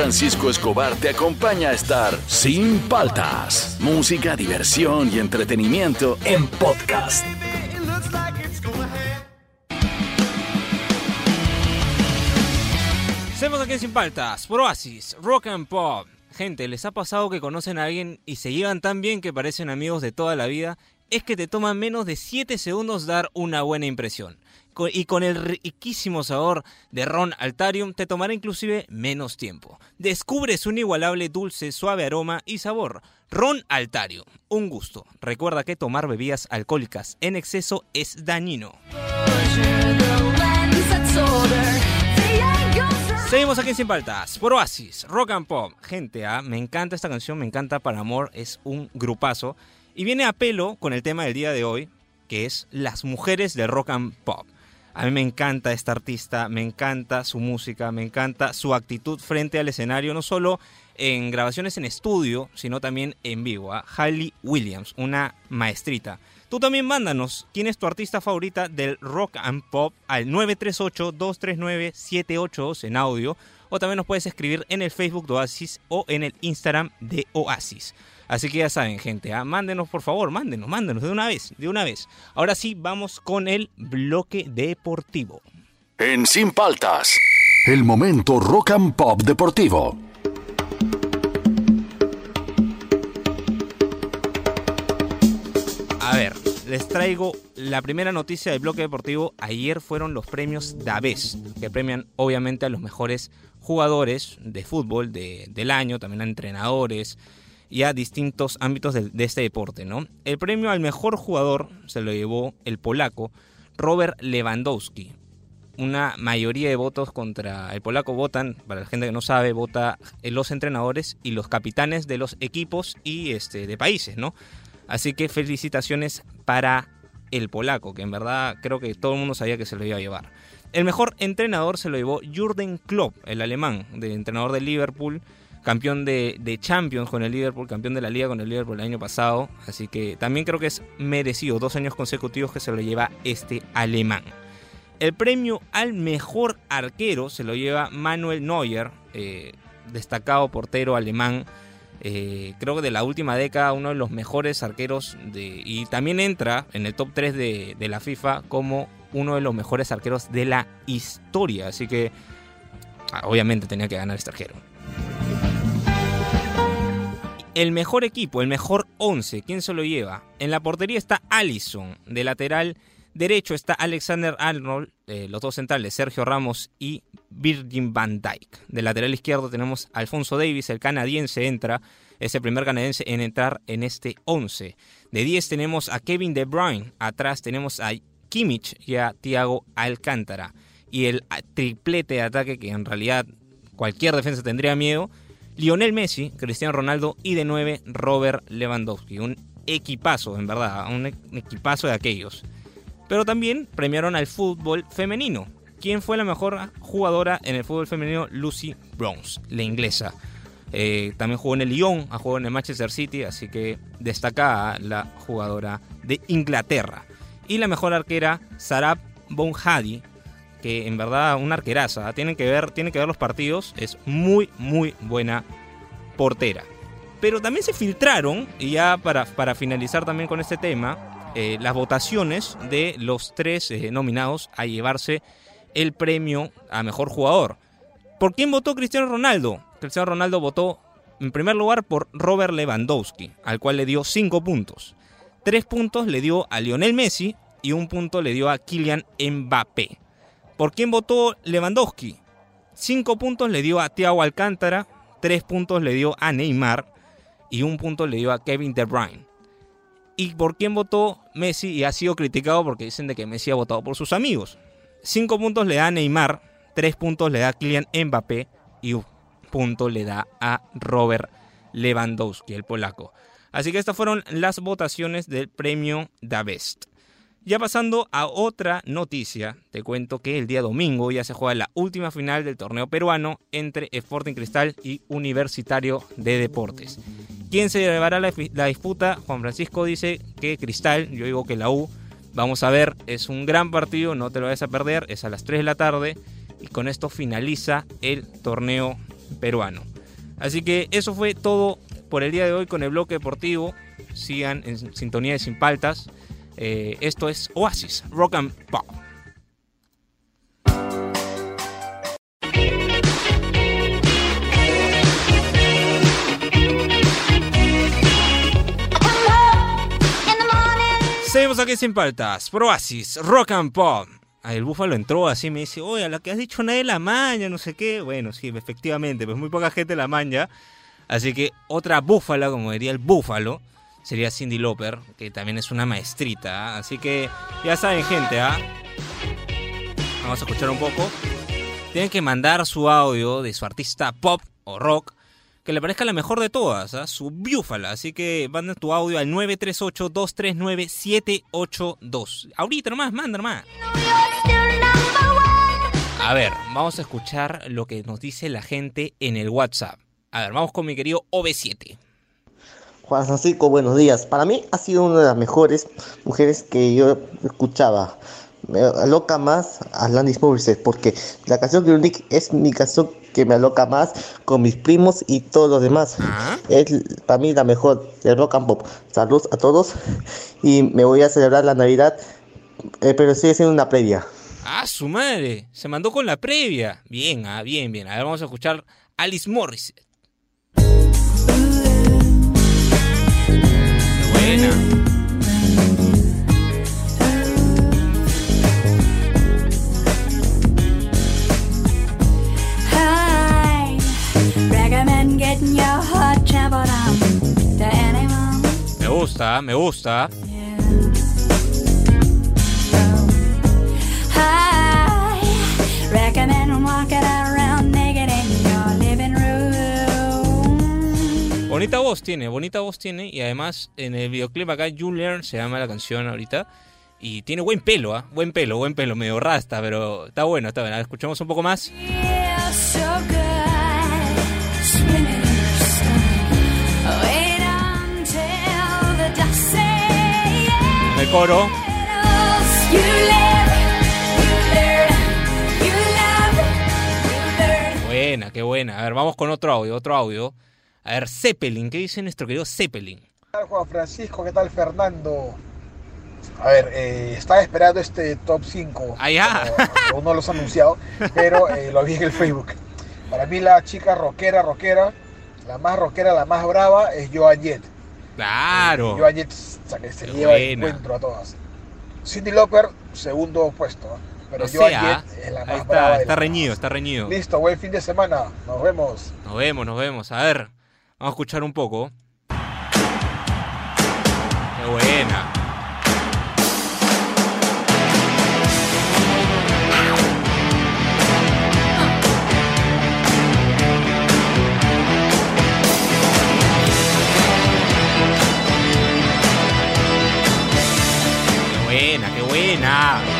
Francisco Escobar te acompaña a estar sin paltas. Música, diversión y entretenimiento en podcast. Seguimos aquí Sin Paltas, por Rock and Pop. Gente, ¿les ha pasado que conocen a alguien y se llevan tan bien que parecen amigos de toda la vida? Es que te toma menos de 7 segundos dar una buena impresión. Y con el riquísimo sabor de Ron Altarium te tomará inclusive menos tiempo. Descubre su inigualable dulce, suave aroma y sabor. Ron Altarium, un gusto. Recuerda que tomar bebidas alcohólicas en exceso es dañino. Seguimos aquí en Sin Paltas, por Oasis, Rock and Pop. Gente, ah, me encanta esta canción, me encanta Para Amor, es un grupazo. Y viene a pelo con el tema del día de hoy, que es las mujeres del rock and pop. A mí me encanta esta artista, me encanta su música, me encanta su actitud frente al escenario, no solo en grabaciones en estudio, sino también en vivo. ¿ah? Hailey Williams, una maestrita. Tú también mándanos quién es tu artista favorita del rock and pop al 938-239-782 en audio. O también nos puedes escribir en el Facebook de Oasis o en el Instagram de Oasis. Así que ya saben, gente, ¿ah? mándenos por favor, mándenos, mándenos de una vez, de una vez. Ahora sí, vamos con el bloque deportivo. En Sin Paltas, el momento rock and pop deportivo. A ver, les traigo la primera noticia del bloque deportivo. Ayer fueron los premios Daves, que premian obviamente a los mejores jugadores de fútbol de- del año, también a entrenadores y a distintos ámbitos de, este deporte, ¿no? El premio al mejor jugador se lo llevó el polaco Robert Lewandowski. Una mayoría de votos contra el polaco votan, para la gente que no sabe, vota los entrenadores y los capitanes de los equipos y este, de países, ¿no? Así que felicitaciones para el polaco, que en verdad creo que todo el mundo sabía que se lo iba a llevar. El mejor entrenador se lo llevó Jürgen Klopp, el alemán, de entrenador de Liverpool, campeón de, Champions con el Liverpool, campeón de la liga con el Liverpool el año pasado. Así que también creo que es merecido, dos años consecutivos que se lo lleva este alemán. El premio al mejor arquero se lo lleva Manuel Neuer, eh, destacado portero alemán. eh, creo que de la última década uno de los mejores arqueros y también entra en el top 3 de, de la FIFA como uno de los mejores arqueros de la historia. Así que ah, obviamente tenía que ganar este arquero. El mejor equipo, el mejor 11, ¿quién se lo lleva? En la portería está Allison, de lateral derecho está Alexander Arnold, eh, los dos centrales, Sergio Ramos y Virgin van Dijk. De lateral izquierdo tenemos Alfonso Davis, el canadiense entra, es el primer canadiense en entrar en este 11. De 10 tenemos a Kevin De Bruyne, atrás tenemos a Kimmich y a Thiago Alcántara. Y el triplete de ataque que en realidad cualquier defensa tendría miedo. Lionel Messi, Cristiano Ronaldo y de 9 Robert Lewandowski. Un equipazo, en verdad, un e- equipazo de aquellos. Pero también premiaron al fútbol femenino. ¿Quién fue la mejor jugadora en el fútbol femenino? Lucy Bronze, la inglesa. Eh, también jugó en el Lyon, ha en el Manchester City, así que destacada la jugadora de Inglaterra. Y la mejor arquera, Sarab Bonhadi, que en verdad una arqueraza. ¿ah? Tienen que ver, tienen que ver los partidos, es muy, muy buena portera. Pero también se filtraron, y ya para, para finalizar también con este tema, eh, las votaciones de los tres eh, nominados a llevarse el premio a mejor jugador. ¿Por quién votó Cristiano Ronaldo? Cristiano Ronaldo votó en primer lugar por Robert Lewandowski, al cual le dio 5 puntos. 3 puntos le dio a Lionel Messi y un punto le dio a Kylian Mbappé. ¿Por quién votó Lewandowski? 5 puntos le dio a Thiago Alcántara, 3 puntos le dio a Neymar y un punto le dio a Kevin De Bruyne. ¿Y por quién votó Messi? Y ha sido criticado porque dicen de que Messi ha votado por sus amigos. 5 puntos le da a Neymar, 3 puntos le da a Kylian Mbappé y un punto le da a Robert Lewandowski, el polaco. Así que estas fueron las votaciones del premio Da Best. Ya pasando a otra noticia, te cuento que el día domingo ya se juega la última final del torneo peruano entre Sporting Cristal y Universitario de Deportes. ¿Quién se llevará la, disputa? Juan Francisco dice que Cristal, yo digo que la U. Vamos a ver, es un gran partido, no te lo vayas a perder, es a las 3 de la tarde y con esto finaliza el torneo peruano. Así que eso fue todo por el día de hoy con el bloque deportivo. Sigan en sintonía de Sin Paltas. Eh, esto es Oasis, Rock and Pop. Seguimos aquí sin paltas. Proasis, Rock and Pop. el búfalo entró así me dice, oye, a la que has dicho nadie la maña, no sé qué. Bueno, sí, efectivamente, pues muy poca gente la maña. Así que otra búfala, como diría el búfalo, sería Cindy Lauper, que también es una maestrita. ¿ah? Así que ya saben, gente, ¿ah? Vamos a escuchar un poco. Tienen que mandar su audio de su artista pop o rock que le parezca la mejor de todas, ¿ah? su búfala. Así que manda tu audio al 938-239-782. Ahorita nomás, manda nomás. A ver, vamos a escuchar lo que nos dice la gente en el WhatsApp. A ver, vamos con mi querido OB7. Juan Francisco, buenos días. Para mí ha sido una de las mejores mujeres que yo escuchaba. Me aloca más a Landis Morissette porque la canción que Unique es mi canción que me aloca más con mis primos y todos los demás. Ah. Es para mí la mejor de rock and pop. Saludos a todos y me voy a celebrar la Navidad, eh, pero sigue siendo una previa. Ah, su madre. Se mandó con la previa. Bien, ah, bien, bien. A ver, vamos a escuchar Alice Morris. getting your heart trampled on to anyone. Me gusta, me gusta. Yeah. I recommend walking around. Bonita voz tiene, bonita voz tiene. Y además en el videoclip acá Julian se llama la canción ahorita. Y tiene buen pelo, ¿ah? Buen pelo, buen pelo, medio rasta, pero está bueno, está bueno. Escuchamos un poco más. El coro. Buena, qué buena. A ver, vamos con otro audio, otro audio. A ver, Zeppelin, ¿qué dice nuestro querido Zeppelin? ¿Qué tal Juan Francisco? ¿Qué tal Fernando? A ver, eh, estaba esperando este top 5. Ah, ya. Aún no los ha anunciado, pero eh, lo vi en el Facebook. Para mí la chica rockera, rockera, la más rockera, la más brava es Joan Jett. Claro. Joan Jett o sea, que se Qué lleva el encuentro a todas. Cindy Lauper, segundo puesto. ¿no? Pero O Joan sea, Jett es la ahí más está, brava. está reñido, está reñido. Listo, buen fin de semana. Nos vemos. Nos vemos, nos vemos. A ver, vamos a escuchar un poco. Qué buena. Qué buena, qué buena.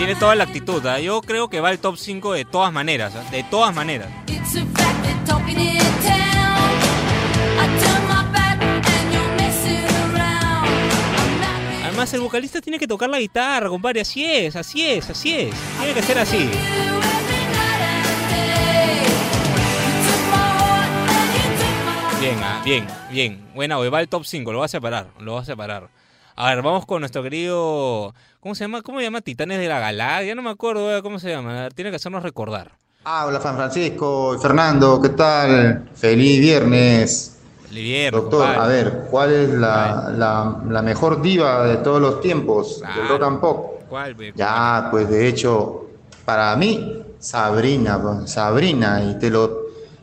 Tiene toda la actitud. ¿ah? Yo creo que va al top 5 de todas maneras. ¿ah? De todas maneras. Además, el vocalista tiene que tocar la guitarra, compadre. Así es, así es, así es. Tiene que ser así. Bien, ah, bien, bien. Buena, hoy va al top 5, lo va a separar, lo va a separar. A ver, vamos con nuestro querido. ¿Cómo se llama? ¿Cómo se llama? Titanes de la Galaxia. No me acuerdo eh, cómo se llama. Tiene que hacernos recordar. Habla San Francisco Fernando, ¿qué tal? Feliz viernes. El viernes, Doctor, compadre. a ver, ¿cuál es la, la- la mejor diva de todos los tiempos del Claro. rock and pop? ¿Cuál, ve? Ya, pues de hecho, para mí, Sabrina, Sabrina, y te lo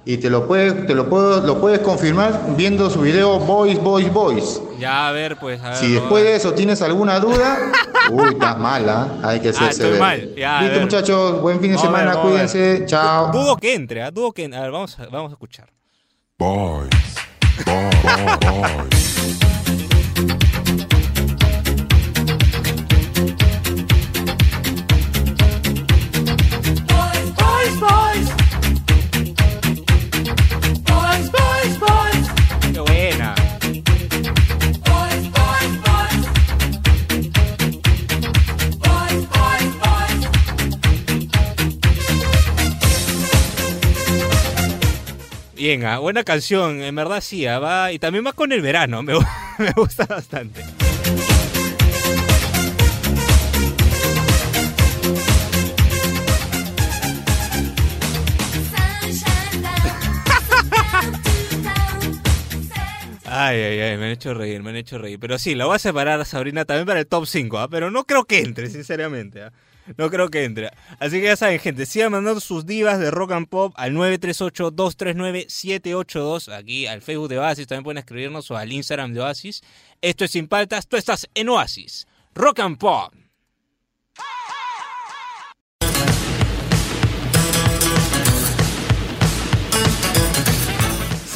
y te lo puedes, te lo puedo, lo puedes confirmar viendo su video Boys, Boys, Boys. Ya, a ver, pues. A ver, Si después de eso tienes alguna duda, uy, estás mala, hay que Ah, hacerse estoy ver. mal. Ya, a Listo, ver. muchachos, buen fin de Vamos semana, ver. cuídense, chao. Dudo que entre, ¿ah? Dudo que A ver, vamos a, vamos a escuchar. Boys. Boy, boy, boys. Qué Bien, ah, buena canción, en verdad sí, ah, va, y también va con el verano, me, me gusta bastante. Ay, ay, ay, me han hecho reír, me han hecho reír. Pero sí, la voy a separar a Sabrina también para el top 5, pero no creo que entre, sinceramente. ¿ah? No creo que entre. Así que ya saben, gente, sigan mandando sus divas de rock and pop al 938-239-782, aquí al Facebook de Oasis, también pueden escribirnos o al Instagram de Oasis. Esto es Sin Paltas, tú estás en Oasis. Rock and Pop.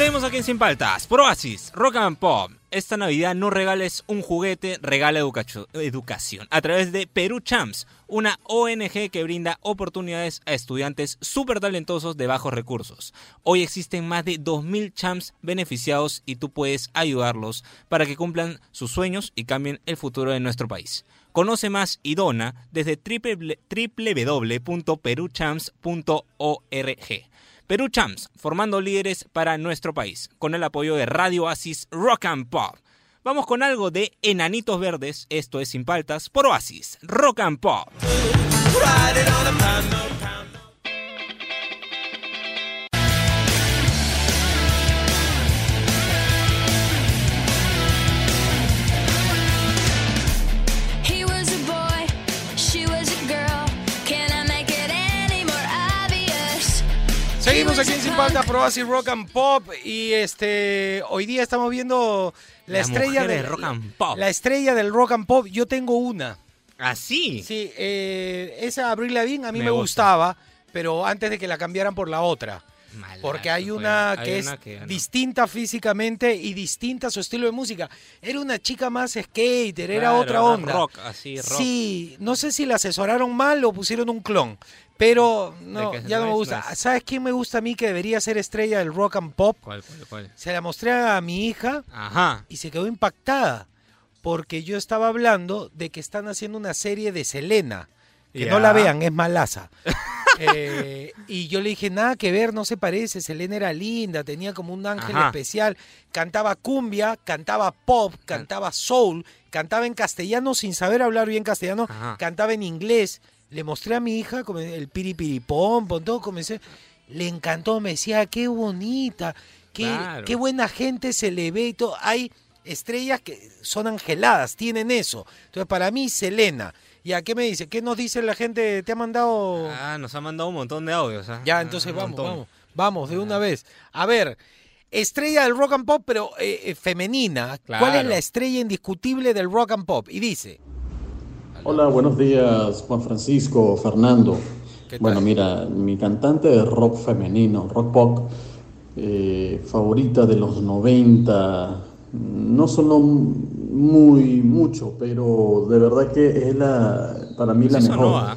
Seguimos aquí en Sin Paltas, por Oasis, Rock and Pop. Esta Navidad no regales un juguete, regala educación. A través de Perú Champs, una ONG que brinda oportunidades a estudiantes súper talentosos de bajos recursos. Hoy existen más de 2.000 champs beneficiados y tú puedes ayudarlos para que cumplan sus sueños y cambien el futuro de nuestro país. Conoce más y dona desde www.peruchamps.org. Perú Champs, formando líderes para nuestro país, con el apoyo de Radio Oasis Rock and Pop. Vamos con algo de Enanitos Verdes, esto es Sin Paltas, por Oasis Rock and Pop. Seguimos aquí en Sin Falta Pro Oasis Rock and Pop y este hoy día estamos viendo la Las estrella del rock and pop. La estrella del rock and pop. Yo tengo una. Así. Sí, eh, esa Abril Lavigne a mí me, Me gusta. gustaba, pero antes de que la cambiaran por la otra. Porque hay pues, una que es que no. distinta físicamente y distinta a su estilo de música. Era una chica más skater, era otra onda. rock, así, rock. Sí, no sé si la asesoraron mal o pusieron un clon, pero no, ya no me gusta. ¿Sabes quién me gusta a mí que debería ser estrella del rock and pop? ¿Cuál, cuál, cuál? Se la mostré a mi hija Ajá. y se quedó impactada porque yo estaba hablando de que están haciendo una serie de Selena. Que no la vean, es malaza. Eh, y yo le dije, nada que ver, no se parece. Selena era linda, tenía como un ángel Ajá. especial. Cantaba cumbia, cantaba pop, cantaba soul, cantaba en castellano sin saber hablar bien castellano, Ajá. cantaba en inglés. Le mostré a mi hija el piripiripom, pom, todo comencé. Le encantó, me decía, qué bonita, qué, Claro. qué buena gente se le ve y todo. Hay estrellas que son angeladas, tienen eso. Entonces, para mí, Selena. ¿Y a qué me dice? ¿Qué nos dice la gente? ¿Te ha mandado...? Ah, nos ha mandado un montón de audios. ¿ah? Ya, Ah, entonces vamos, montón. vamos, vamos, de una vez. A ver, estrella del rock and pop, pero eh, eh, femenina. ¿Cuál es la estrella indiscutible del rock and pop? Y dice, Hola, buenos días, Juan Francisco, Fernando. Bueno, mira, mi cantante de rock femenino, rock pop, eh, favorita de los 90, no sonó muy mucho, pero de verdad que es la, para mí la mejor. sonó.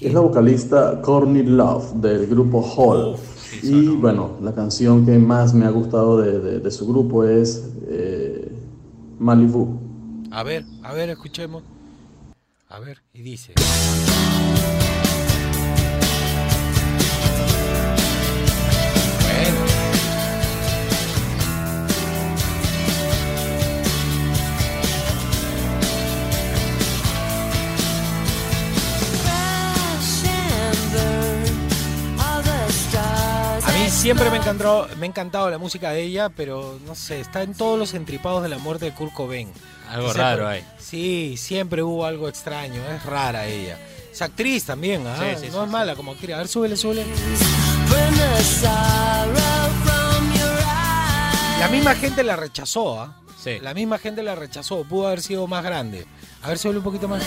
Es la vocalista Courtney Love del grupo Hall. y sonó. bueno, la canción que más me ha gustado de, de- de su grupo es eh, Malibu. a ver, a ver, escuchemos. A ver, y dice. Siempre me ha encantado, me ha encantado la música de ella, pero no sé, está en todos los entripados de la muerte de Kurt Cobain. Algo O sea, raro hay. Sí, siempre hubo algo extraño, es rara ella. Es actriz también, ¿ah? Sí, sí, no sí, es mala como actriz. A ver, súbele, súbele. La misma gente la rechazó, ¿ah? Sí. La misma gente la rechazó, pudo haber sido más grande. A ver, súbele un poquito más.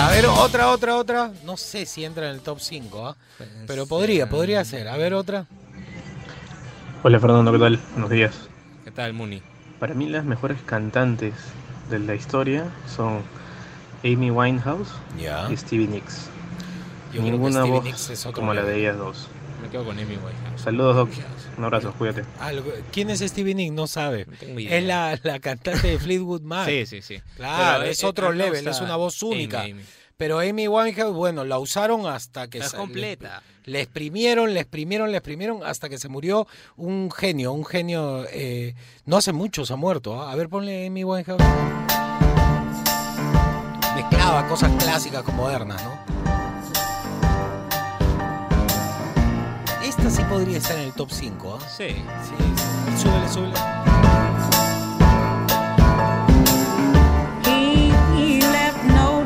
A ver, otra, otra, otra. No sé si entra en el top 5, ¿ah? Pero podría, podría ser. A ver, otra. Hola Fernando, ¿qué tal? Buenos días. ¿Qué tal, Muni? Para mí las mejores cantantes de la historia son Amy Winehouse y Stevie Nicks. Yo creo que Ninguna Stevie voz Nicks es otro como la nivel. de ellas dos. Me quedo con Amy Winehouse. Saludos, Doc. Un abrazo, cuídate. Algo- ¿Quién es Stevie Nicks? No sabe. tengo idea. Es la, la cantante de Fleetwood Mac. Sí, sí, sí. Claro, Pero, es eh, otro level, gusta es una voz Amy, única. Amy. Pero Amy Winehouse, bueno, la usaron hasta que... Es sa- completa. Le, le exprimieron, le exprimieron, le exprimieron hasta que se murió un genio, un genio... eh, no hace mucho se ha muerto. ¿ah? A ver, ponle Amy Winehouse. Mezclaba cosas clásicas con modernas, ¿no? Esta sí podría estar en el top 5, ¿ah? Sí. Sí. Súbele, súbele. He left no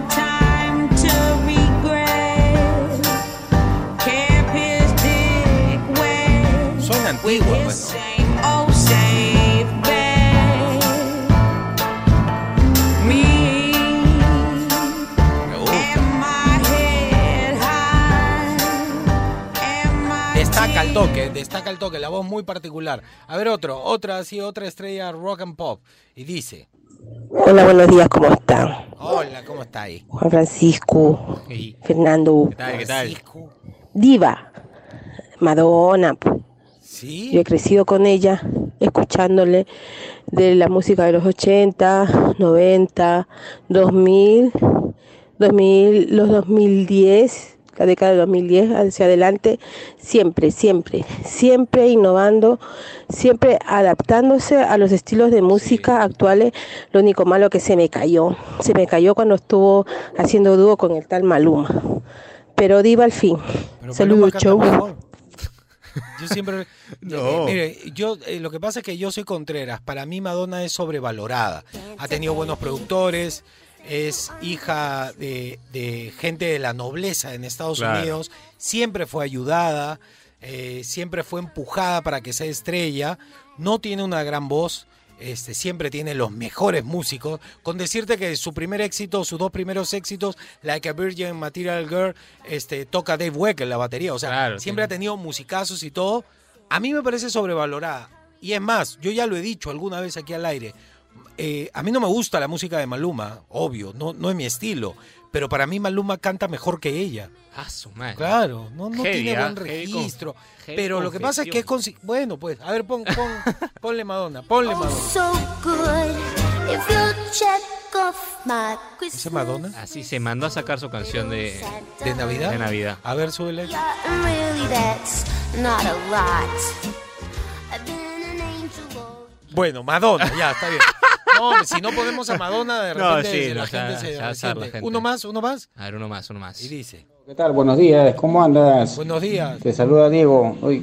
Destaca el toque, destaca el toque, la voz muy particular. A ver otro, otra así, otra estrella rock and pop. Y dice, Hola, buenos días, ¿cómo están? hola, ¿cómo está ahí? Juan Francisco, Fernando, ¿Qué tal? ¿Qué tal? Diva, Madonna. ¿Sí? Yo he crecido con ella, escuchándole de la música de los 80, 90, 2000, 2000, los 2010, la década de 2010 hacia adelante, siempre, siempre, siempre innovando, siempre adaptándose a los estilos de música actuales. Lo único malo que se me cayó, se me cayó cuando estuvo haciendo dúo con el tal Maluma. Pero diva al fin. Saludos, show. Yo siempre... No. Eh, mire, yo, eh, lo que pasa es que yo soy Contreras. Para mí Madonna es sobrevalorada. Ha tenido buenos productores, es hija de, de gente de la nobleza en Estados Claro. Unidos, siempre fue ayudada, eh, siempre fue empujada para que sea estrella, no tiene una gran voz. Este, siempre tiene los mejores músicos. Con decirte que su primer éxito, sus dos primeros éxitos, Like a Virgin Material Girl, este, toca Dave Weck en la batería. O sea, Claro, siempre tiene- ha tenido musicazos y todo. A mí me parece sobrevalorada. Y es más, yo ya lo he dicho alguna vez aquí al aire. Eh, a mí no me gusta la música de Maluma, obvio, no, no es mi estilo. Pero para mí Maluma canta mejor que ella. Ah, su madre. Claro, no, no Heavy, tiene buen heavy con- registro. heavy pero lo que pasa es que es consi- Bueno, pues, a ver, pon, pon, ponle Madonna, ponle Madonna. So good if you check off my ¿Ese Madonna? Así se mandó a sacar su canción de, ¿De Navidad? de Navidad. A ver, súbele. Bueno, Madonna, ya, está bien. No, si no ponemos a Madonna, de No, repente sí, la no, gente se ya sabe la gente. Uno más, uno más. A ver, uno más, uno más. Y dice, ¿Qué tal? Buenos días, ¿cómo andas? buenos días. Te saluda Diego. Hoy,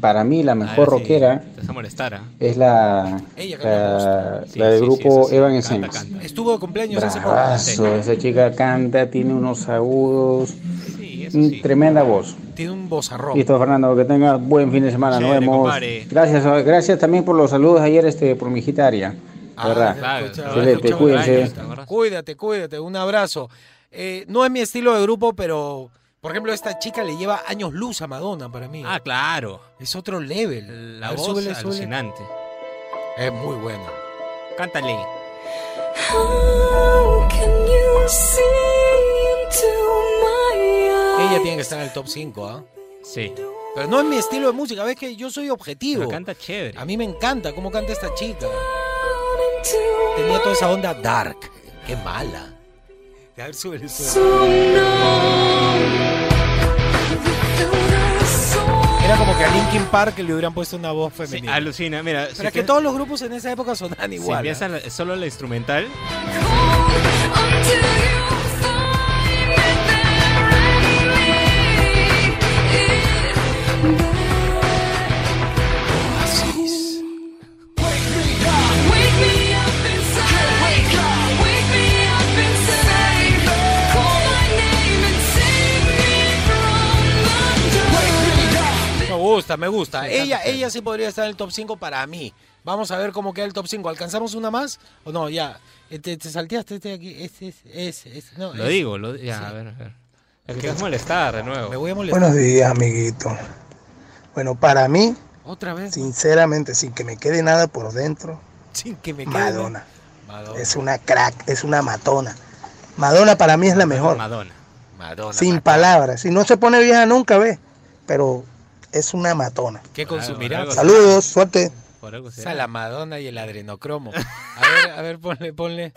para mí la mejor ver rockera molestar, ¿ah? es la, Ella la, Sí, la del sí, sí, grupo sí. Canta, canta. Estuvo de cumpleaños hace poco. Esa chica canta, tiene unos agudos, Sí, sí. tremenda voz. Tiene un bozarrón. Listo, Fernando, que tengas buen fin de semana. Nos vemos. Gracias, gracias también por los saludos ayer este, por mi hijita Aria. Ah, ¿Verdad? Claro, Excelente. Cuídate, cuídate, un abrazo. Eh, no es mi estilo de grupo, pero por ejemplo, esta chica le lleva años luz a Madonna para mí. Ah, claro. Es otro level. La ver, voz súbele, súbele. alucinante. Es muy buena. Cántale. How can you see into my eyes? Ella tiene que estar en el top 5, ¿ah? Sí. Pero no es mi estilo de música, ves que yo soy objetivo. Pero canta chévere. A mí me encanta cómo canta esta chica. Tenía toda esa onda dark. Qué mala. A ver, súbele, súbele. so numb. Era como que a Linkin Park le hubieran puesto una voz Sí, femenina. alucina. Mira, si Pero es que todos los grupos en esa época sonaban si igual. empieza ¿ah? la- solo la instrumental, Me gusta, me gusta. Ella, ella sí podría estar en el top 5 para mí. Vamos a ver cómo queda el top 5. ¿Alcanzamos una más? ¿O no? Ya. Eh, Te, te salteaste este aquí. Este, este, este, este. No, lo ese. digo, lo, ya, a ver, a ver. Es que a molestar de nuevo. Me voy a molestar. Buenos días, amiguito. Bueno, para mí, Otra vez. sinceramente, sin que me quede nada por dentro, Sin que me quede. Madonna. Madonna. Es una crack, es una matona. Madonna para mí es la mejor. Madonna. Madonna. Sin Madonna. palabras. Si no se pone vieja nunca, ve. Pero es una matona. ¿Qué consumirá? Saludos, suerte. Por algo Esa será. la Madonna y el adrenocromo. A ver, a ver, ponle, ponle.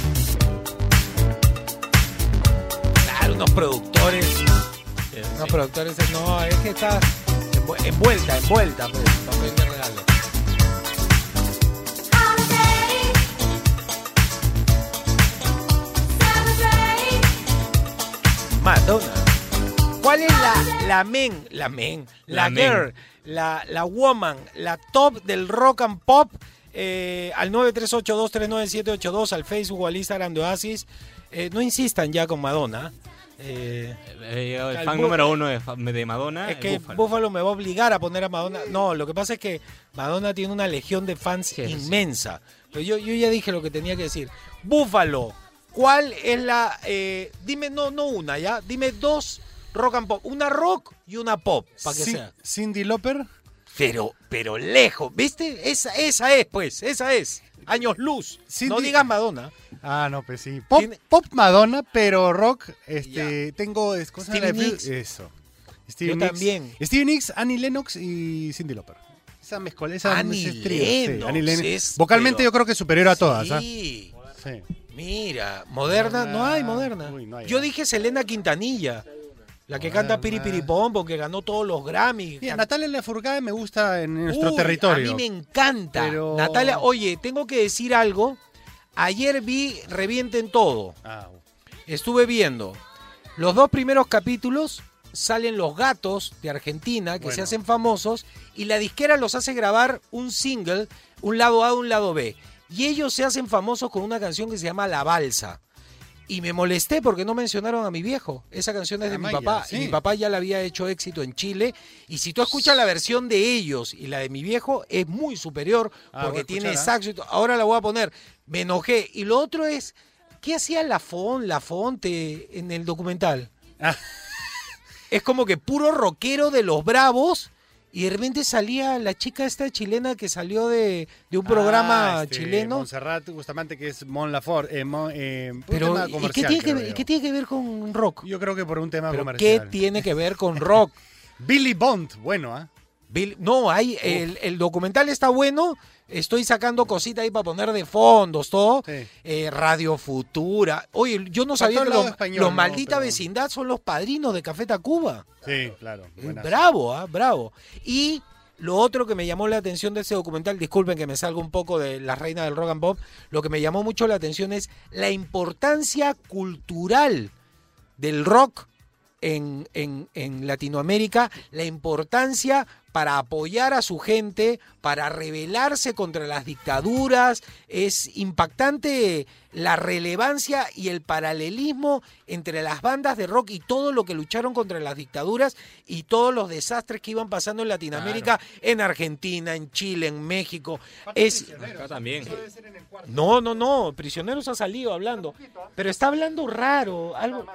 Claro, unos productores. Unos productores. No, es que está envu- envuelta, envuelta, pues, papel de regalo. Madonna. ¿Cuál es la, la men, la men, la, La men. girl, la, la woman, la top del rock and pop? Eh, al 938239782, al Facebook o al Instagram de Oasis. Eh, no insistan ya con Madonna. Eh, Eh, el fan número uno de, de Madonna. es que Búfalo. Buffalo. me va a obligar a poner a Madonna. No, lo que pasa es que Madonna tiene una legión de fans inmensa. Pero yo, yo ya dije lo que tenía que decir. Búfalo, ¿cuál es la... eh, dime, no, no una, ¿ya? Dime dos rock and pop. Una rock y una pop, para que Cin- sea. Cindy Lauper. Pero, pero lejos, ¿viste? Esa, esa es, pues, esa es. Años luz. No digas Madonna. Ah, no, pues sí. Pop, pop Madonna, pero rock. Este, tengo. es- ¿cómo se llama Stevie Nicks. Eso. Yo Nicks. también. Stevie Nicks, Annie Lennox y Cindy Lauper. Esa mezcola, esa Annie ese trío, sí, Lennox Annie Lennox. es, Vocalmente pero- yo creo que es superior a todas. ¿ah? Sí. Sí. Mira, moderna, no hay moderna. Yo dije Selena Quintanilla, la que canta Piri Piri Pom, porque ganó todos los Grammys. Mira, Natalia Lafourcade me gusta en nuestro Uy, territorio. A mí me encanta. Pero- Natalia, oye, tengo que decir algo. Ayer vi Revienten Todo. Ah, Estuve viendo los dos primeros capítulos. Salen los gatos de Argentina que se hacen famosos y la disquera los hace grabar un single, un lado A, un lado B. Y ellos se hacen famosos con una canción que se llama La Balsa. Y me molesté porque no mencionaron a mi viejo. Esa canción es de mi papá. sí. Y mi papá ya la había hecho éxito en Chile. Y si tú escuchas la versión de ellos y la de mi viejo, es muy superior Ah, porque tiene ¿ah? saxo. Ahora la voy a poner. Me enojé. Y lo otro es, ¿qué hacía la Fon, la Fonte en el documental? Ah. Es como que puro rockero de los bravos. Y de repente salía la chica esta chilena que salió de, de un programa Ah, este, chileno. Montserrat Bustamante, que es Mon Laferte. Eh, Mon- eh, un Pero, ¿y qué tiene, que, ver- yo. qué tiene que ver con rock? Yo creo que por un tema ¿Pero comercial. qué tiene que ver con rock? Billy Bond, bueno, ¿ah? Bill- no, hay el, el documental está bueno. Estoy sacando cositas ahí para poner de fondos, todo. Eh, Radio Futura. Oye, yo no sabía que los, español, los ¿no? maldita Pero- vecindad son los padrinos de Café Tacuba. Sí, claro. Eh. Bravo, ¿ah? bravo. Y lo otro que me llamó la atención de ese documental, disculpen que me salga un poco de la reina del rock and pop, lo que me llamó mucho la atención es la importancia cultural del rock en, en- en Latinoamérica, la importancia para apoyar a su gente, para rebelarse contra las dictaduras. Es impactante la relevancia y el paralelismo entre las bandas de rock y todo lo que lucharon contra las dictaduras y todos los desastres que iban pasando en Latinoamérica, en Argentina, en Chile, en México. Es, Acá también. no, no, no, Prisioneros ha salido hablando, pero está hablando raro, algo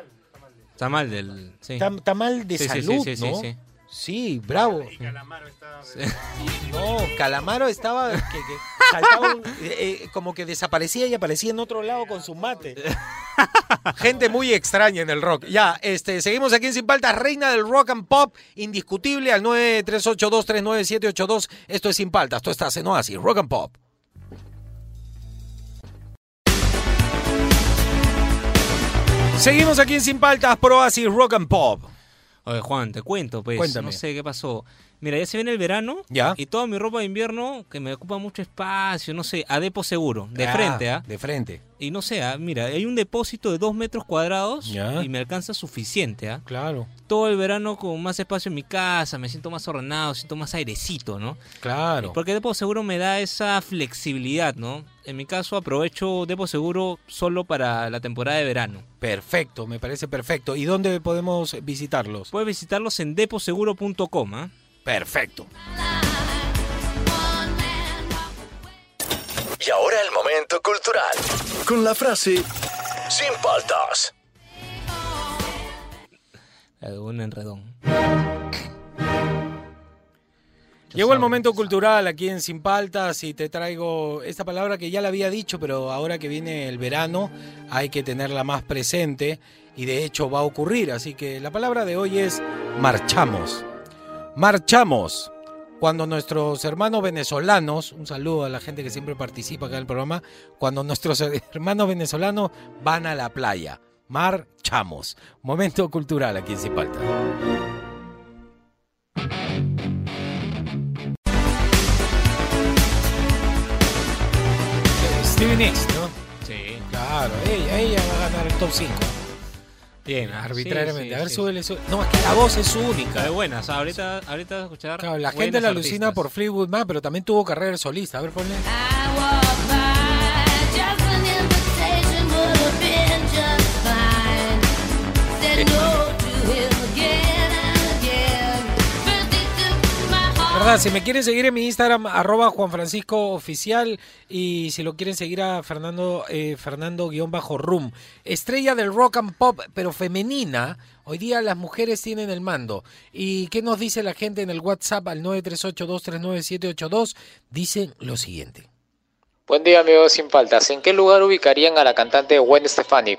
Está mal del. Sí. está, está mal de Sí, sí, sí, salud, sí, ¿no? bravo. No, Calamaro estaba que, que saltaba un- eh, eh, como que desaparecía y aparecía en otro lado con su mate. Gente muy extraña en el rock. Ya, este, seguimos aquí en Sin Paltas, reina del rock and pop, indiscutible al 938239782. Esto es Sin Paltas, tú estás en Oasis, rock and pop. Seguimos aquí en Sin Paltas, Pro Oasis, rock and pop. Oye, Juan, te cuento, pues. Cuéntame. No sé qué pasó. Mira, ya se viene el verano. Ya. Y toda mi ropa de invierno, que me ocupa mucho espacio, no sé, a depo seguro. De Ah, frente, ¿ah? De frente. Y no sé, ah, mira, hay un depósito de dos metros cuadrados Ya. y me alcanza suficiente, ¿ah? Claro. Todo el verano con más espacio en mi casa, me siento más ordenado, siento más airecito, ¿no? Claro. Porque Depo Seguro me da esa flexibilidad, ¿no? En mi caso aprovecho Depo Seguro solo para la temporada de verano. Perfecto, me parece perfecto. ¿Y dónde podemos visitarlos? Puedes visitarlos en deposeguro.com, ¿ah? Perfecto. Y ahora el momento cultural. Con la frase Sin paltas. Un enredón. Llegó el momento cultural aquí en Sin Paltas y te traigo esta palabra que ya la había dicho, pero ahora que viene el verano hay que tenerla más presente y de hecho va a ocurrir. Así que la palabra de hoy es marchamos. Marchamos. Cuando nuestros hermanos venezolanos, un saludo a la gente que siempre participa acá en el programa, cuando nuestros hermanos venezolanos van a la playa. Marchamos. Momento cultural aquí en Cipalta. Stevie Nicks, ¿no? Sí. Claro, ella, ella va a ganar el top 5. Bien, arbitrariamente. sí, sí, a ver, sí. súbele, súbele. No, es que la voz es única. Es buena, o sea, ahorita, ahorita vas a escuchar. Claro, la gente la alucina artistas. por Fleetwood Mac, pero también tuvo carrera de solista. A ver, ponle. Just ¿Verdad? Si me quieren seguir en mi Instagram, arroba Juan Francisco Oficial. Y si lo quieren seguir a Fernando, eh, Fernando-Rum. Estrella del rock and pop, pero femenina. Hoy día las mujeres tienen el mando. ¿Y qué nos dice la gente en el WhatsApp al 938-239-782? Dicen lo siguiente. Buen día, amigos sin faltas. ¿En qué lugar ubicarían a la cantante Gwen Stefani?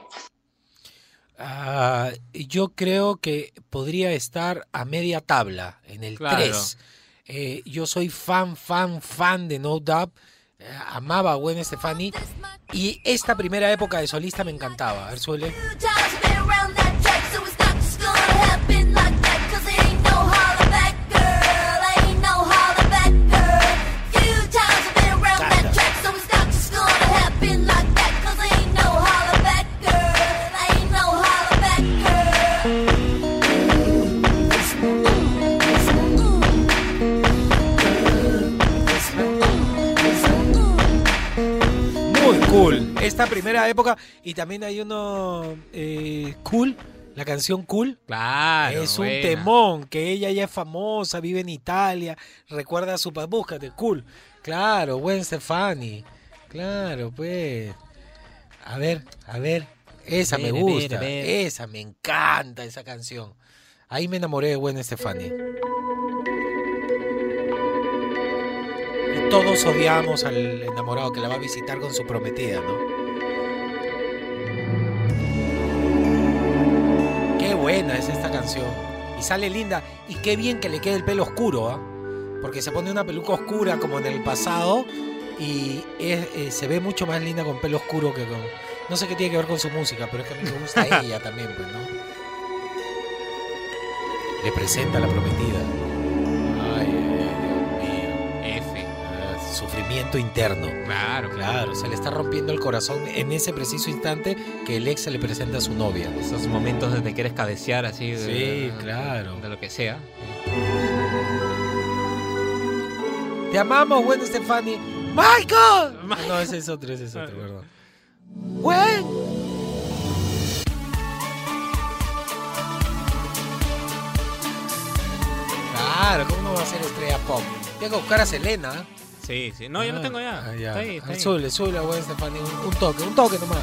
Ah, yo creo que podría estar a media tabla, en el Claro. 3. Eh, yo soy fan, fan, fan de No Doubt. Eh, amaba a Gwen Stefani. Y esta primera época de solista me encantaba. A ver, suele. Cool. Esta primera época. Y también hay uno. eh, cool. La canción Cool. Claro. Es un buena. temón. Que ella ya es famosa, vive en Italia. Recuerda a su papá. Búscate, Cool. Claro, Gwen Stefani. Claro, pues. A ver, a ver. Esa me ver, gusta. ver. Esa me encanta, esa canción. Ahí me enamoré de Gwen Stefani. Todos odiamos al enamorado que la va a visitar con su prometida, ¿no? Qué buena es esta canción. Y sale linda. Y qué bien que le quede el pelo oscuro, ¿ah? Porque se pone una peluca oscura como en el pasado. Y es- eh, se ve mucho más linda con pelo oscuro que con. No sé qué tiene que ver con su música, pero es que a mí me gusta ella también, pues, ¿no? Le presenta a la prometida. Sufrimiento interno. Claro, Claro, se le está rompiendo el corazón en ese preciso instante que el ex se le presenta a su novia. Esos momentos de te quieres cabecear así. De, Sí, claro. De lo que sea. Te amamos, Gwen Stefani. ¡Michael! No, ese es otro, ese es otro, perdón. ¡Gwen! Claro, ¿cómo no va a ser estrella pop? Tengo que buscar a Selena. Sí, sí. No, yo lo tengo ya. Ah, ya. Está ahí, está Ah, ahí. Súbele, súbele a Gwen Stefani. Un, un toque, un toque nomás.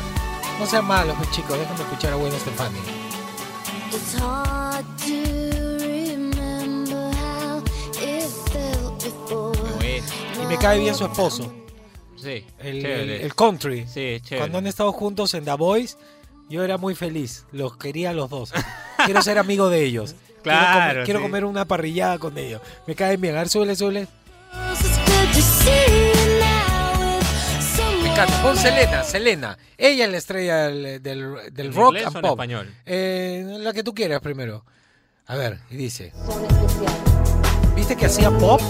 No sean malos, pues, chicos. Déjenme escuchar a Gwen Stefani. It's hard to remember how it felt before. Y me cae bien su esposo. Sí. El, chévere. el- el country. Sí, chévere. Cuando han estado juntos en The Voice, yo era muy feliz. Los quería a los dos. Quiero ser amigo de ellos. Quiero Claro, comer- Quiero comer una parrillada con ellos. Me caen bien. A ver, súbele, súbele. Pon Selena, Selena. Ella es la estrella del, del, del ¿En rock and o en pop. español? Eh, la que tú quieras primero. A ver, y dice. ¿Viste que hacía pop?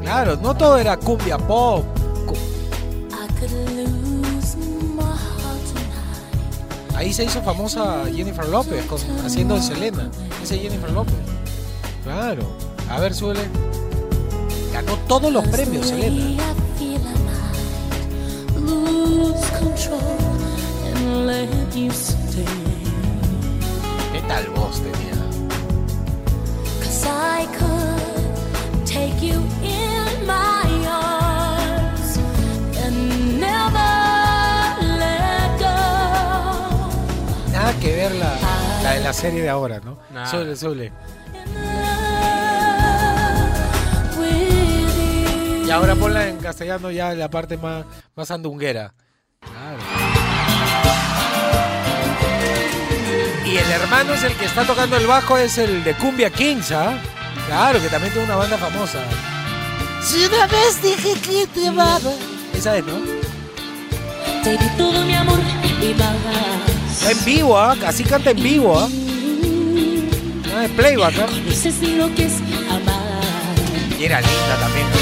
Claro, no todo era cumbia pop. Cu- I could lose my heart tonight. Ahí se hizo famosa Jennifer López con, haciendo de Selena. Esa es Jennifer López. Claro. A ver, súbele. Ganó todos los premios, stay. ¿Qué tal voz tenía? Nada que ver la, la de la serie de ahora, ¿no? Nada. Súbele, súbele. Ahora ponla en castellano ya la parte más, más andunguera. Claro. Y el hermano es el que está tocando el bajo, es el de Cumbia Kings, ¿ah? Claro, que también tiene una banda famosa. Si una vez dije que te amaba. Esa es, ¿no? Te di todo mi amor y. En vivo, ¿ah? Así canta en vivo, ¿ah? No es playback, ¿ah? Dices lo que es amar. Y era linda también. Y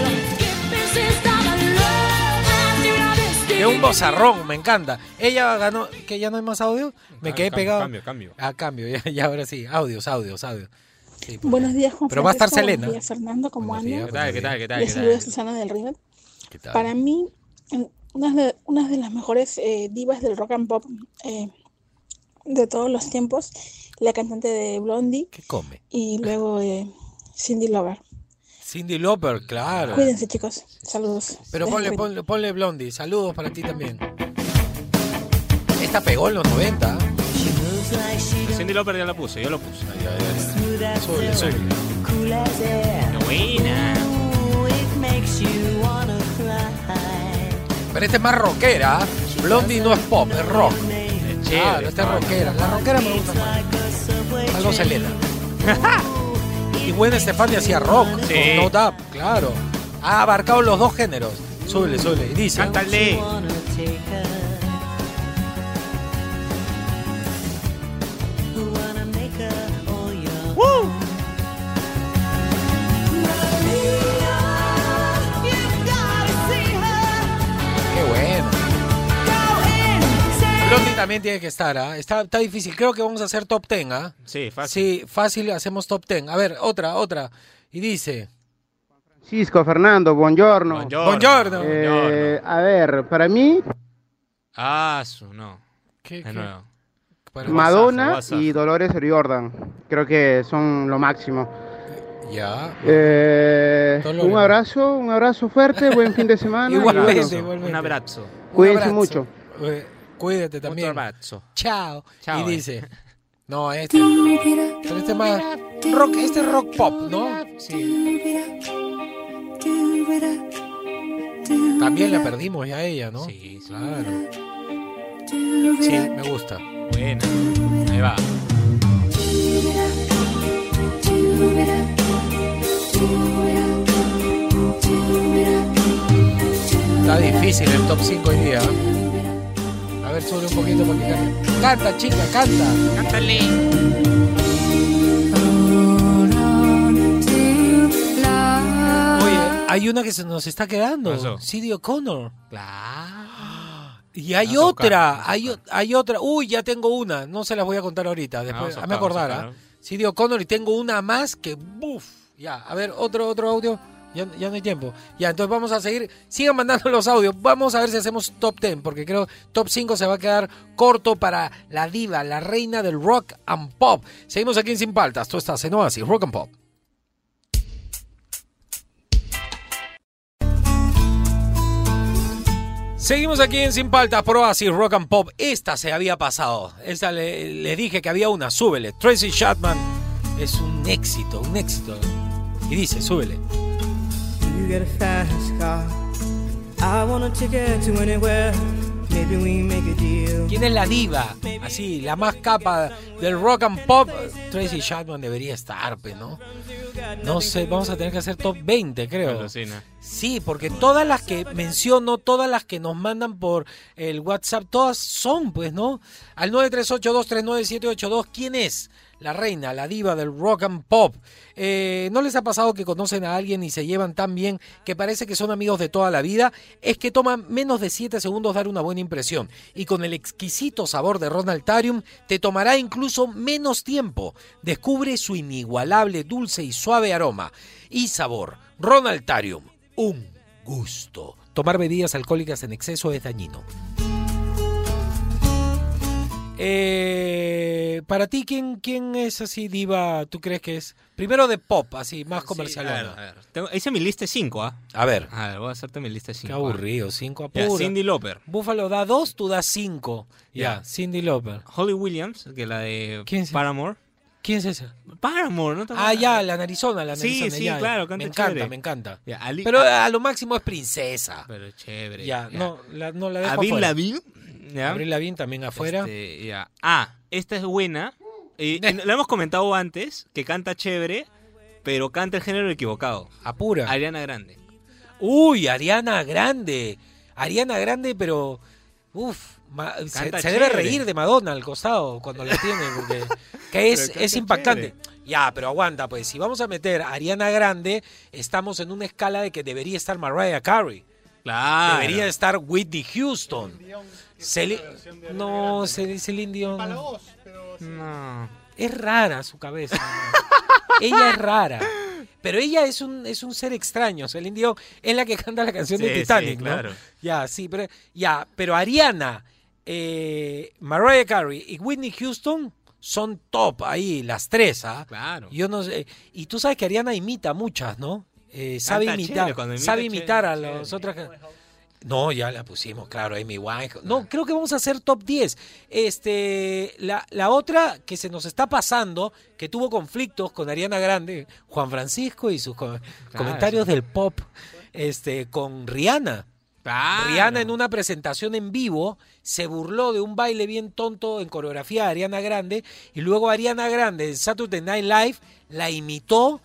un bozarrón, me encanta. Ella ganó. ¿Que ya no hay más audio? Me Ah, quedé cambio, pegado. cambio, cambio. Ah, cambio, ya, ya ahora sí. Audios, audios, audios. Sí, Buenos días, Juan Pero va a estar. Selena. Buenos días, Fernando. ¿Cómo Buenos días, andan? ¿Qué tal, qué tal, qué tal? Para mí, una de, una de las mejores eh, divas del rock and pop eh, de todos los tiempos, la cantante de Blondie ¿Qué come? y luego eh, Cindy Lover. Cindy Lauper, claro. Cuídense, chicos. Saludos. Pero ponle, ponle, ponle Blondie. Saludos para ti también. Esta pegó en los 90. Cindy Lauper ya la puse, yo lo puse. Sube, sube. Qué buena. Pero esta es más rockera. Blondie no es pop, es rock. Claro, esta es rockera. La rockera me gusta más. Algo Selena. y Gwen Stefani hacía rock. Sí. con No Doubt, claro. Ha abarcado los dos géneros. Súbele, súbele. Y dice. Cántale. Qué Blondie también tiene que estar, ¿ah? Está, está difícil. Creo que vamos a hacer top 10, ¿ah? Sí, fácil. Sí, fácil, hacemos top 10. A ver, otra, otra. Y dice. Francisco, Fernando, buongiorno. Buongiorno. Buongiorno. Eh, a ver, para mí, Ah, su, no. ¿Qué, De nuevo. Para- Madonna WhatsApp. y Dolores O'Riordan. Creo que son lo máximo. Ya. Eh, un abrazo, un abrazo fuerte, buen fin de semana. y Igualmente, bueno, igualmente. Un abrazo. Un Cuídense abrazo. mucho. Eh, Cuídate Otro también. abrazo. Chao. Chao, y eh. dice. No, este. Pero este más. Rock, este es rock pop, ¿no? Sí. También la perdimos ya a ella, ¿no? Sí, sí. Claro. Sí, me gusta. Buena. Ahí va. Está difícil el top 5 hoy día. Ver, sube un poquito para que cante. Canta, chica, canta. Cántale. Oye, hay una que se nos está quedando. Pasó. Cindy O'Connor. Claro. Y hay tocar, otra, hay, hay otra. Uy, ya tengo una. No se las voy a contar ahorita. Después, vamos a hazme tocar, acordar. ¿ah? Cindy O'Connor y tengo una más que. ¡Buf! Ya, a ver, otro, otro audio. Ya, no hay tiempo. Ya, entonces vamos a seguir. Sigan mandando los audios. Vamos a ver si hacemos top 10, porque creo top 5 se va a quedar corto para la diva, la reina del rock and pop. Seguimos aquí en Sin Paltas. Tú estás en Oasis, Rock and Pop. Seguimos aquí en Sin Paltas por Oasis Rock and Pop. Esta se había pasado. Esta le, le dije que había una. Súbele. Tracy Chapman es un éxito, un éxito. Y dice, súbele. You get a fast car. I want a ticket to anywhere. Maybe we make a deal. ¿Quién es la diva? Así, la más capa del rock and pop. Tracy Chapman debería estar, pues, ¿no? No sé, vamos a tener que hacer top 20, creo. Alucina. Sí, porque todas las que menciono, todas las que nos mandan por el WhatsApp, todas son, pues, ¿no? Al 938239782, ¿quién es? La reina, la diva del rock and pop. Eh, ¿No les ha pasado que conocen a alguien y se llevan tan bien que parece que son amigos de toda la vida? Es que toma menos de 7 segundos dar una buena impresión. Y con el exquisito sabor de Ronaldarium te tomará incluso menos tiempo. Descubre su inigualable dulce y suave aroma y sabor. Ronaldarium, un gusto. Tomar bebidas alcohólicas en exceso es dañino. Eh, para ti, ¿quién, ¿quién es así diva? ¿Tú crees que es? Primero de pop, así, más Sí, comercial. a ver, a ver. Tengo- hice mi lista de 5, ¿ah? A ver. A ver, voy a hacerte mi lista de 5. Qué aburrido, cinco Ya, apura. Cindy Lauper. Búfalo da dos, tú das cinco. Ya, Ya. Cindy Lauper. Holly Williams, que la de ¿Quién es? Paramore. ¿Quién es esa? Paramore, ¿no te Ah, acuerdas? ya, la narizona, la Sí, narizona. sí, ya. claro, Me canta encanta, chévere. me encanta. Ya, Ali- Pero a lo máximo es princesa. Pero chévere. Ya, ya. no, la, no la dejo Avril afuera. Lavigne. ¿Ya? Lavigne también afuera. Este, ya. Ah, esta es buena. Eh, lo hemos comentado antes, que canta chévere, pero canta el género equivocado. Apura. Ariana Grande. Uy, Ariana Grande. Ariana Grande, pero. Uf, se, debe reír de Madonna al costado cuando la tiene, porque que es, es impactante. chévere. Ya, pero aguanta, pues si vamos a meter a Ariana Grande, estamos en una escala de que debería estar Mariah Carey. Claro. Debería estar Whitney Houston. Celi- no, Cel- Celine Dion. No. Es rara su cabeza. ella es rara. Pero ella es un, es un ser extraño. Celine Dion es la que canta la canción de sí, Titanic, ¿no? claro. Ya, sí, pero, ya, pero Ariana, eh, Mariah Carey y Whitney Houston son top ahí, las tres, ¿ah? Claro. Yo no sé. Y tú sabes que Ariana imita muchas, ¿no? Eh, sabe imitar, chévere, cuando imita sabe chévere, imitar a las otras. No, ya la pusimos, claro, Amy Winehouse. No, creo que vamos a hacer top 10. Este, la, la otra que se nos está pasando, que tuvo conflictos con Ariana Grande, Juan Francisco y sus co- comentarios del pop, este, con Rihanna. Claro. Rihanna en una presentación en vivo se burló de un baile bien tonto en coreografía de Ariana Grande y luego Ariana Grande en Saturday Night Live la imitó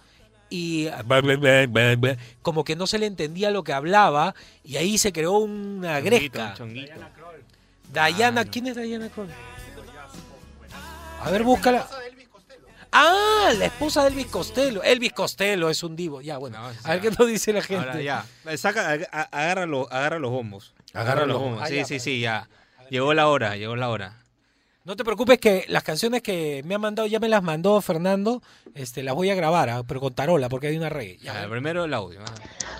y como que no se le entendía lo que hablaba y ahí se creó una gresca. Chonguito, Diana, ¿quién es Diana Kroll? A ver, búscala. Ah, la esposa de Elvis Costello. Elvis Costello es un divo. Ya, bueno. a ver qué nos dice la gente. Ahora ya. Saca, ag- a- agarra, lo- agarra los bombos. Agarra los bombos. Ah, Sí, ya, sí, sí, ya. Llegó la hora, llegó la hora. No te preocupes que las canciones que me han mandado, ya me las mandó Fernando, este, las voy a grabar, ah, pero con tarola, porque hay una reggae. Ya, Ya, primero el audio. ah.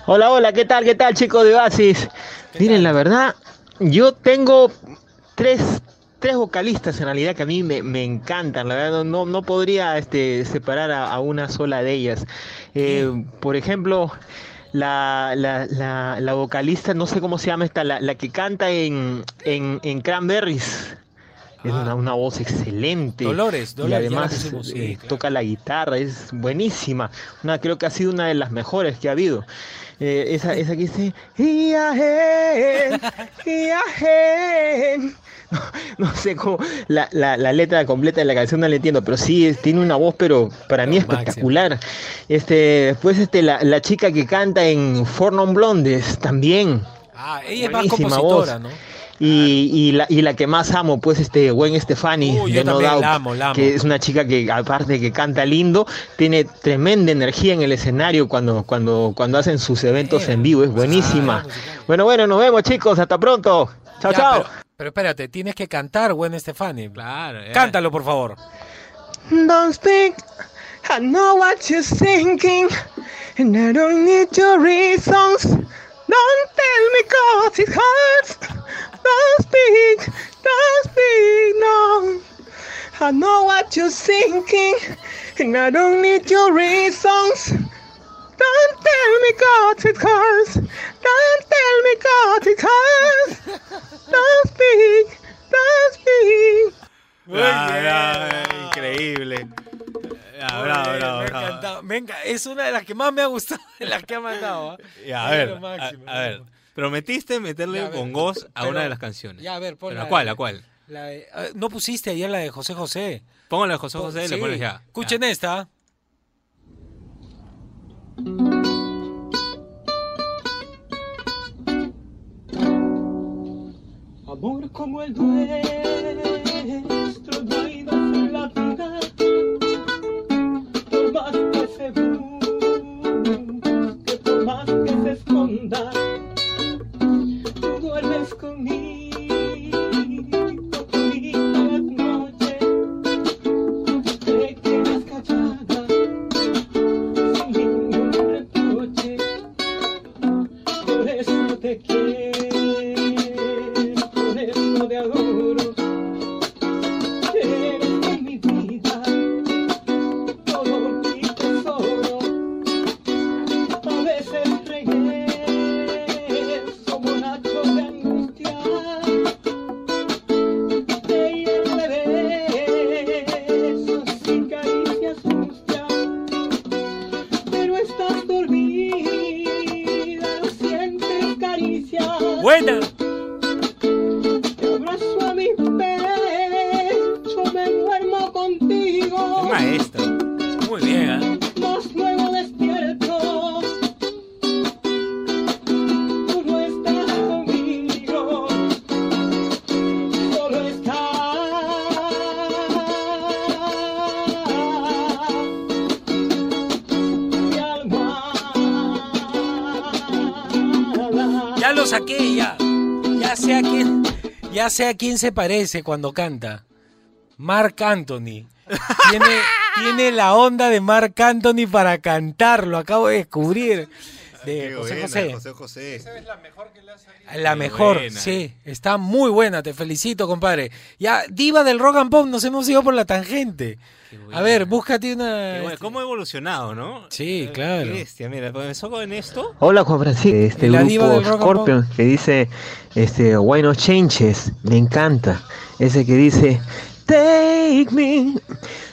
Hola, hola, ¿qué tal? ¿Qué tal, chicos de Oasis? Miren, la verdad, yo tengo tres, tres vocalistas en realidad que a mí me, me encantan. La verdad, no, no podría este, separar a, a una sola de ellas. Eh, por ejemplo, la, la, la, la vocalista, no sé cómo se llama esta, la, la que canta en, en, en Cranberries. Es una, una voz excelente. Ah. Dolores, Dolores, Y además pusimos, sí, eh, toca la guitarra, es buenísima. Una, creo que ha sido una de las mejores que ha habido. Eh, esa, esa que dice. No, no sé cómo, la, la, la letra completa de la canción no la entiendo, pero sí, es- tiene una voz, pero para mí espectacular. Este, después este, la, la chica que canta en Four Non Blondes también. Ah, ella es más compositora, voz. ¿no? Y, y la, y la que más amo, pues, este, Gwen Stefani, Uy, yo de No Doubt, la amo, la amo. que es una chica que, aparte de que canta lindo, tiene tremenda energía en el escenario cuando, cuando, cuando hacen sus eventos en vivo, es buenísima. Bueno, bueno, nos vemos, chicos, hasta pronto. Chao, Ya, chao. Pero, pero espérate, tienes que cantar, Gwen Stefani. Claro. Cántalo, por favor. Don't speak, I know what you're thinking, and I don't need your reasons. Don't tell me cause it hurts. Don't speak, don't speak, no. I know what you're thinking, and I don't need your reasons. Don't tell me cause it hurts. Don't tell me cause it hurts. Don't speak, don't speak. Ah, ah, increíble. Ya, bravo, bien, bravo, me ha encantado. Me enca- es una de las que más me ha gustado, de las que ha mandado. ¿ah? Ya, a Es ver, lo máximo. a, a ver. Prometiste meterle Ya, a ver, bongos a pero- una de las canciones. Ya, a ver, pon ¿Pero la ¿A cuál? ¿A cuál? La de- ah, no pusiste ayer la de José José. Póngale a José José y le Sí. pones ya. Escuchen esta. Amor como el nuestro no en la vida, esconda, tú duermes conmigo, buena. Sé a quién se parece cuando canta. Mark Anthony. Tiene, tiene la onda de Mark Anthony para cantar, lo acabo de descubrir. De José José. José José. La mejor, buena. sí. Está muy buena, te felicito, compadre. Ya, diva del rock and pop, nos hemos ido por la tangente. A ver, búscate una... Qué bueno, ¿Cómo ha evolucionado, no? Sí, claro. Bestia, mira, comenzó con esto. Hola Juan Francisco, este La grupo Scorpion que dice este Why No Changes, me encanta. Ese que dice Take me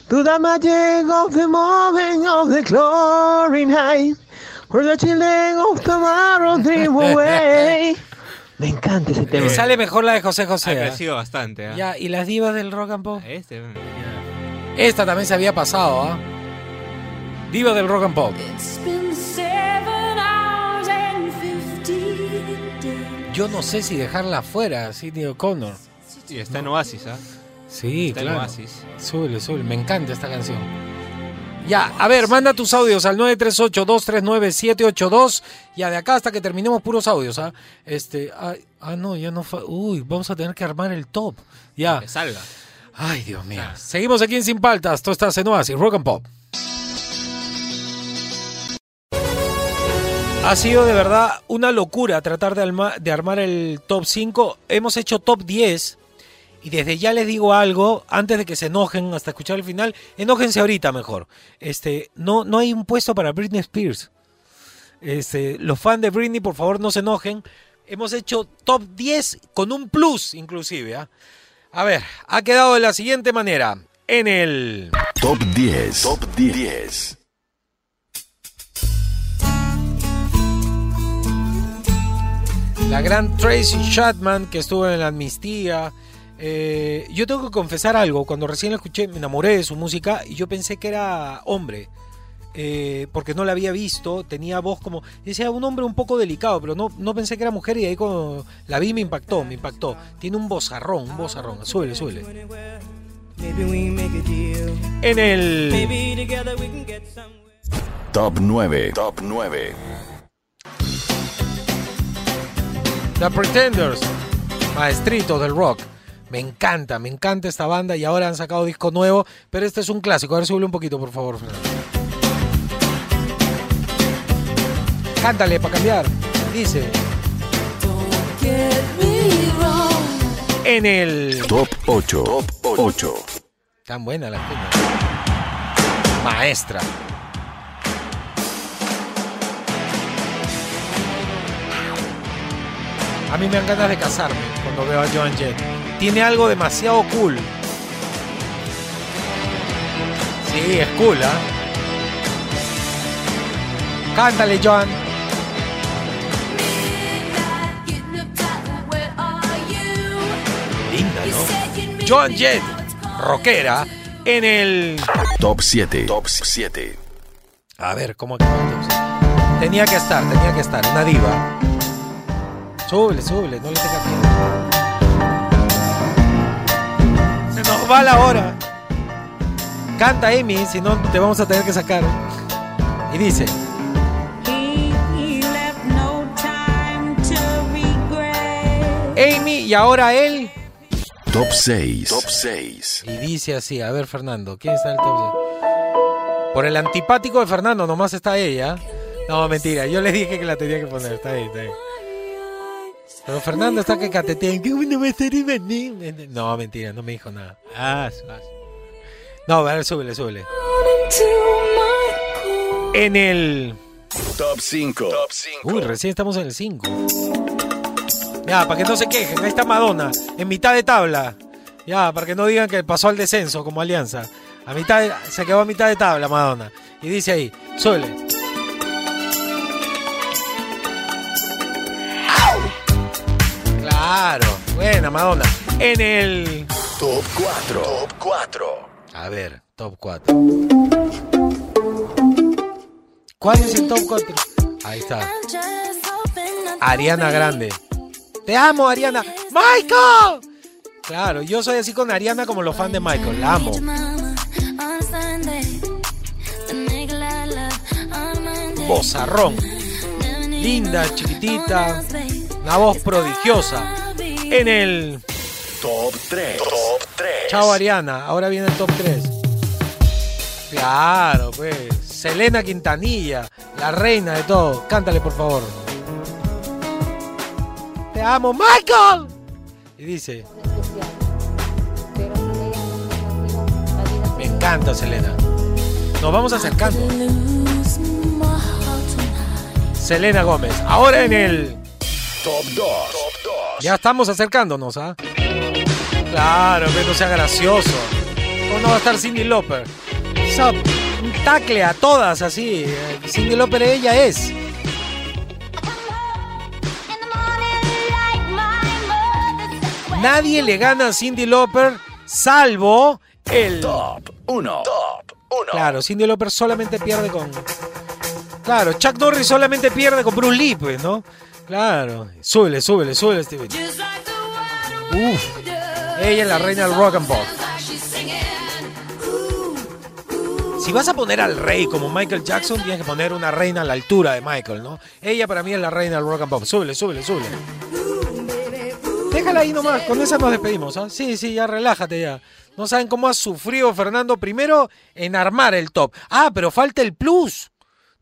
to the magic of the moment of the glory night, where the children of tomorrow dream away. Me encanta ese tema. Me sale mejor la de José José. Ha ¿ah? crecido bastante, ¿ah? Ya, ¿y las divas del rock and pop? Este, Esta también se había pasado, ¿ah? Diva del rock and pop. It's been seven hours and fifteen days. Yo no sé si dejarla fuera, Sidney O'Connor. Sí, está en Oasis, ¿ah? Sí, Está en claro. Oasis. Súbele, súbele. Me encanta esta canción. Ya, a ver, manda tus audios al 938-239-782. Ya, de acá hasta que terminemos puros audios, ¿ah? Este, ah, ah, no, ya no. Uy, vamos a tener que armar el top. Ya. Que salga. Ay, Dios mío. Seguimos aquí en Sin Paltas. Tú estás en Oasis, Rock and Pop. Ha sido de verdad una locura tratar de, de armar el top 5. Hemos hecho top 10. Y desde ya les digo algo, antes de que se enojen hasta escuchar el final, enójense ahorita mejor. Este, no, no hay un puesto para Britney Spears. Este, los fans de Britney, por favor, no se enojen. Hemos hecho top 10 con un plus, inclusive. ¿ah? A ver, ha quedado de la siguiente manera. En el Top 10. Top 10. La gran Tracy Chapman que estuvo en la amnistía. Eh, yo tengo que confesar algo. Cuando recién la escuché, me enamoré de su música y yo pensé que era hombre. eh, porque no la había visto. Tenía voz como. Decía un hombre un poco delicado, pero no, no pensé que era mujer. Y ahí cuando la vi me impactó, me impactó. Tiene un vozarrón, un make a deal. En el. Top 9. Top 9. The Pretenders, maestritos del rock. Me encanta, me encanta esta banda y ahora han sacado disco nuevo, pero este es un clásico. A ver, sube un poquito, por favor. Fernando. Cántale para cambiar. Dice. En el. Top 8. Top 8. Tan buena la cuña. Maestra. A mí me dan ganas de casarme cuando veo a Joan Jett. Tiene algo demasiado cool. Sí, es cool, ¿ah? Cántale, Joan. Linda, ¿no? Joan Jett, rockera, en el... Top 7. Top 7. A ver, ¿cómo que Tenía que estar, tenía que estar, una diva. Súbele, súbele, no le tengas miedo. Va la hora. Canta Amy, si no te vamos a tener que sacar. Y dice, He left no time to regret. Amy y ahora él. Top 6. Top 6. Y dice así, a ver Fernando, ¿quién está en el top 6? Por el antipático de Fernando, nomás está ella. No, mentira, yo le dije que la tenía que poner, está ahí, está ahí. Pero Fernando está que catetea. No, mentira, no me dijo nada. Ah, ah, No, a ver, súbele, súbele. En el. Top 5. Top 5. Uy, recién estamos en el 5. Ya, para que no se quejen, ahí está Madonna, en mitad de tabla. Ya, para que no digan que pasó al descenso como alianza. A mitad de- se quedó a mitad de tabla Madonna. Y dice ahí, súbele. Claro, buena Madonna. En el Top 4. Top 4. A ver, top 4. ¿Cuál es el top 4? Ahí está. Ariana Grande. Te amo, Ariana. ¡Michael! Claro, yo soy así con Ariana como los fans de Michael. La amo. Bozarrón. Linda, chiquitita. Una voz prodigiosa. En el. Top 3. Top 3. Chao, Ariana. Ahora viene el top 3. Claro, pues. Selena Quintanilla, la reina de todo. Cántale, por favor. Te amo, Michael. Y dice. Me encanta, Selena. Nos vamos acercando. Selena Gómez. Ahora en el. Top 2. Ya estamos acercándonos, ¿ah? Claro, que no sea gracioso. ¿Cómo no va a estar Cindy? Esa- un tacle a todas así. Cindy Lauper ella es. Nadie le gana a Cindy Lauper salvo el Top 1. Top 1. Claro, Cindy Lauper solamente pierde con. Claro, Chuck Norris solamente pierde con Bruce Lee, pues, ¿no? Claro. Súbele, súbele, súbele, Steven. Uf. Ella es la reina del rock and pop. Si vas a poner al rey como Michael Jackson, tienes que poner una reina a la altura de Michael, ¿no? Ella para mí es la reina del rock and pop. Súbele, súbele, súbele. Déjala ahí nomás, con esa nos despedimos, ¿ah? Sí, sí, ya relájate ya. No saben cómo ha sufrido Fernando primero en armar el top. Ah, pero falta el plus.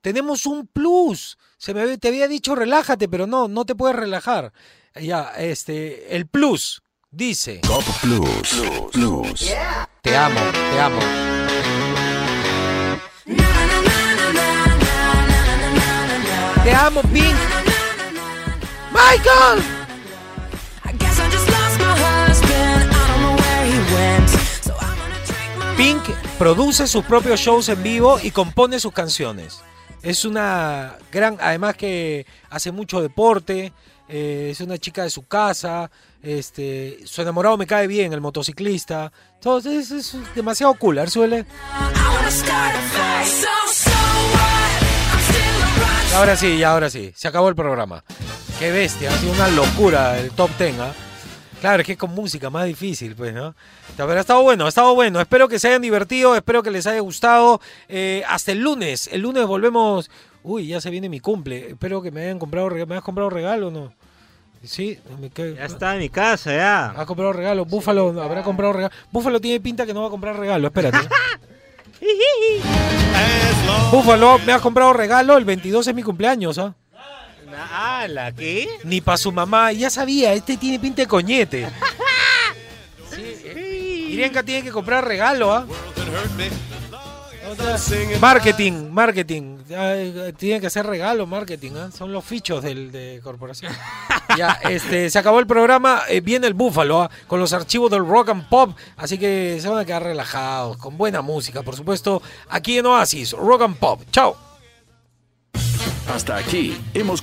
Tenemos un plus. Se me, te había dicho relájate, pero no, no te puedes relajar. Ya, este, el plus dice. Top Plus. Plus. Te amo, te amo. Te amo, Pink. Michael. Pink produce sus propios shows en vivo y compone sus canciones. Es una gran, además que hace mucho deporte, eh, es una chica de su casa, este, su enamorado me cae bien, el motociclista. Entonces es, es demasiado cool, suele. Ahora sí, ya ahora sí, se acabó el programa. Qué bestia, ha sido una locura el top 10, ¿ah? Claro, es que es con música más difícil, pues, ¿no? Pero ha estado bueno, ha estado bueno. Espero que se hayan divertido, espero que les haya gustado. Eh, hasta el lunes. El lunes volvemos. Uy, ya se viene mi cumple. Espero que me hayan comprado regalo. ¿Me has comprado regalo o no? Sí, me Ya está en mi casa, ya. ¿Ha comprado regalo? Búfalo habrá comprado regalo. Búfalo tiene pinta que no va a comprar regalo, espérate. Búfalo, me has comprado regalo, el 22 es mi cumpleaños, ¿ah? Ni para su mamá, ya sabía, este tiene pinta de coñete. Irienka tiene que comprar regalo, ¿ah? Marketing, marketing. Ay, Tiene que hacer regalo, marketing. ¿ah? Son los fichos del, de corporación. ya, este, se acabó el programa. eh, viene el Búfalo ¿ah? con los archivos del rock and pop. Así que se van a quedar relajados, con buena música, por supuesto. Aquí en Oasis, rock and pop. Chao. Hasta aquí hemos.